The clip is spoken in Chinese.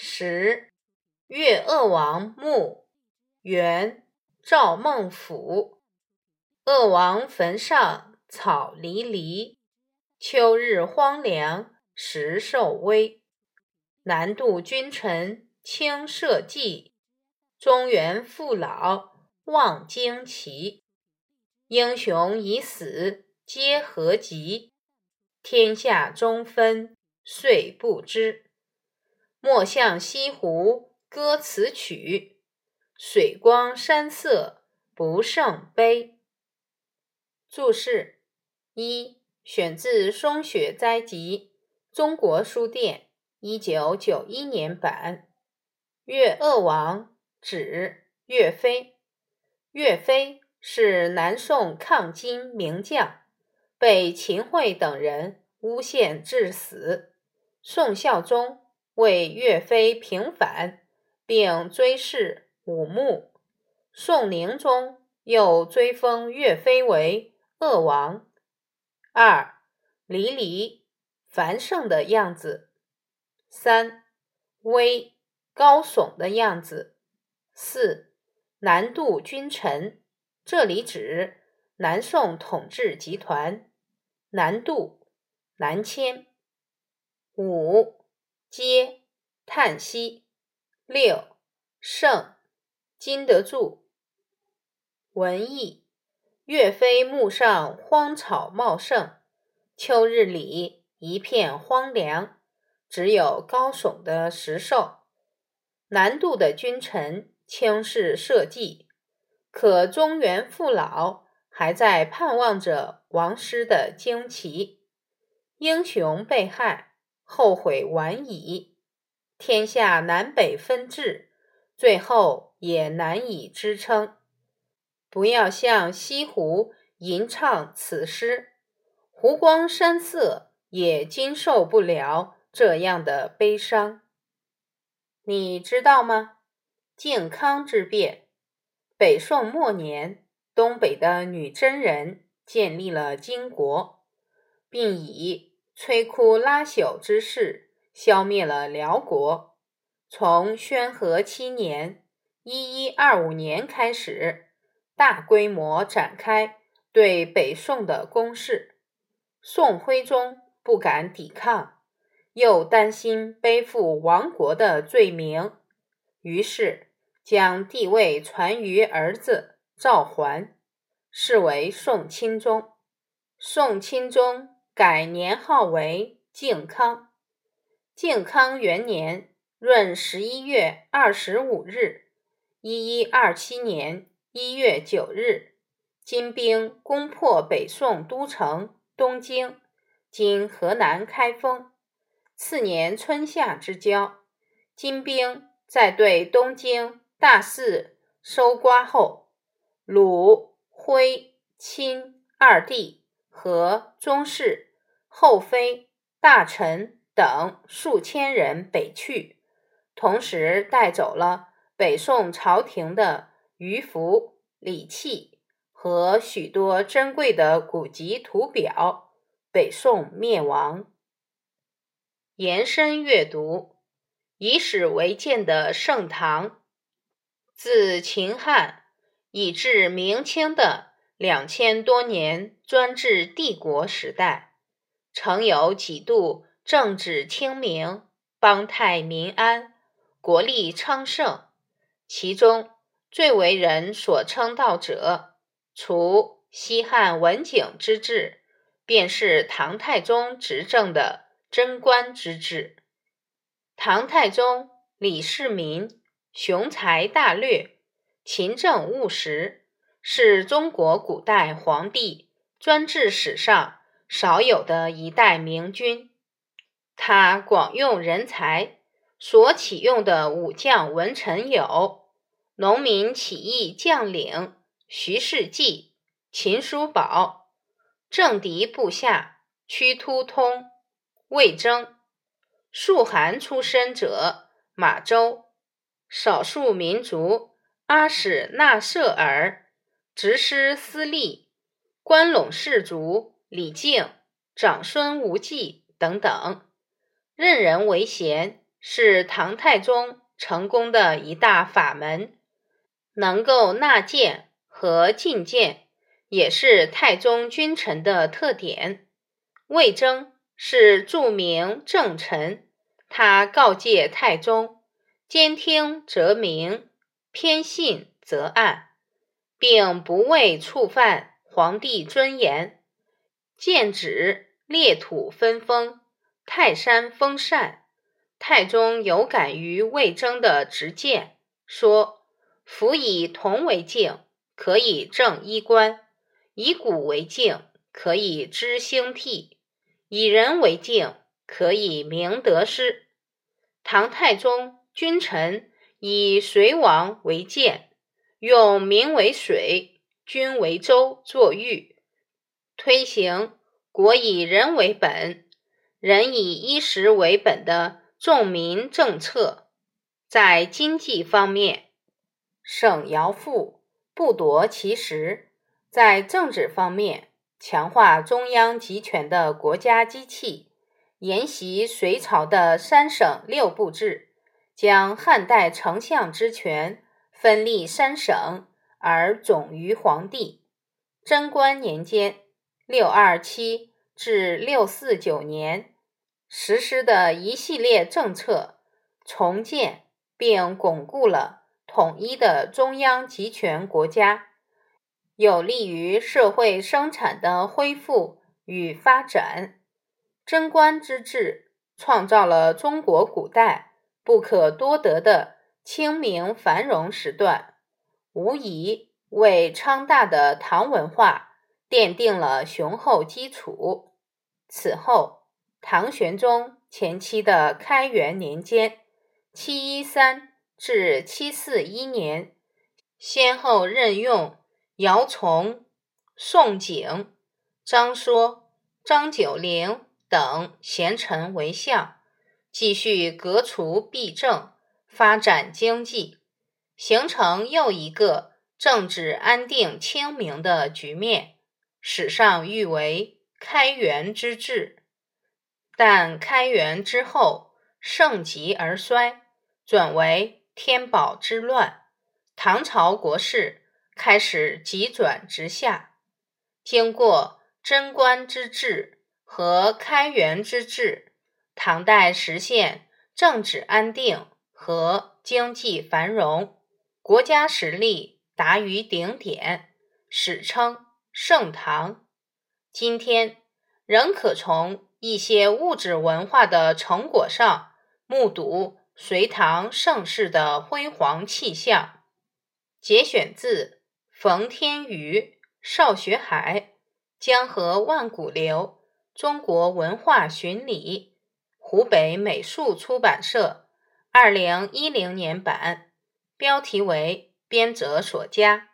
十，越鄂王墓，元，赵孟俯。鄂王坟上草离离，秋日荒凉石兽微。南渡君臣轻社稷，中原父老望旌旗。英雄已死皆何及？天下中分岁不知。莫向西湖歌此曲，水光山色不胜悲。注释一：选自《松雪斋集》，中国书店一九九一年版。越鄂王指岳飞。岳飞是南宋抗金名将，被秦桧等人诬陷致死。宋孝宗。为岳飞平反，并追谥武穆。宋宁宗又追封岳飞为鄂王。二离离，繁盛的样子。三威，高耸的样子。四南渡君臣，这里指南宋统治集团。南渡，南迁。五。嗟叹息，六胜经得住。文艺，岳飞墓上荒草茂盛，秋日里一片荒凉，只有高耸的石兽。南渡的君臣轻视社稷，可中原父老还在盼望着王师的旌旗。英雄被害。后悔晚矣，天下南北分治，最后也难以支撑。不要像西湖吟唱此诗，湖光山色也经受不了这样的悲伤。你知道吗？靖康之变，北宋末年，东北的女真人建立了金国，并以。摧枯拉朽之势，消灭了辽国。从宣和七年（一一二五年）开始，大规模展开对北宋的攻势。宋徽宗不敢抵抗，又担心背负亡国的罪名，于是将帝位传于儿子赵桓，是为宋钦宗。宋钦宗。改年号为靖康。靖康元年闰十一月二十五日（一一二七年一月九日），金兵攻破北宋都城东京（今河南开封）。次年春夏之交，金兵在对东京大肆搜刮后，鲁、徽、钦二帝和宗室。后妃、大臣等数千人北去，同时带走了北宋朝廷的鱼符、礼器和许多珍贵的古籍图表。北宋灭亡。延伸阅读：以史为鉴的盛唐，自秦汉以至明清的两千多年专制帝国时代。曾有几度政治清明、邦泰民安、国力昌盛，其中最为人所称道者，除西汉文景之治，便是唐太宗执政的贞观之治。唐太宗李世民雄才大略、勤政务实，是中国古代皇帝专制史上。少有的一代明君，他广用人才，所启用的武将文臣有农民起义将领徐世绩、秦叔宝，政敌部下屈突通、魏征，戍韩出身者马周，少数民族阿史那涉尔，执师司隶关陇士族。李靖、长孙无忌等等，任人唯贤，是唐太宗成功的一大法门，能够纳谏和进谏，也是太宗君臣的特点。魏征是著名政臣，他告诫太宗：兼听则明，偏信则暗，并不为触犯皇帝尊严，剑指裂土分封，泰山封禅。太宗有感于魏征的直谏，说：“夫以铜为镜，可以正衣冠；以古为镜，可以知兴替；以人为镜，可以明得失。”唐太宗君臣以隋王为鉴，用民为水，君为舟作喻，推行国以人为本，人以衣食为本的。重民政策，在经济方面省徭赋，不夺其实；在政治方面强化中央集权的国家机器，沿袭隋朝的三省六部制，将汉代丞相之权分立三省而总于皇帝。贞观年间（六二七至六四九年）。实施的一系列政策，重建并巩固了统一的中央集权国家，有利于社会生产的恢复与发展。贞观之治创造了中国古代不可多得的清明繁荣时段，无疑为昌大的唐文化奠定了雄厚基础。此后。唐玄宗前期的开元年间（七一三至七四一年），先后任用姚崇、宋璟、张说、张九龄等贤臣为相，继续革除弊政，发展经济，形成又一个政治安定清明的局面，史上誉为“开元之治”。但开元之后，盛极而衰，转为天宝之乱，唐朝国势开始急转直下。经过贞观之治和开元之治，唐代实现政治安定和经济繁荣，国家实力达于顶点，史称盛唐。今天仍可从。一些物质文化的成果上，目睹隋唐盛世的辉煌气象。节选自冯天瑜《少学海》，江河万古流，中国文化巡礼，湖北美术出版社，二零一零年版，标题为编者所加。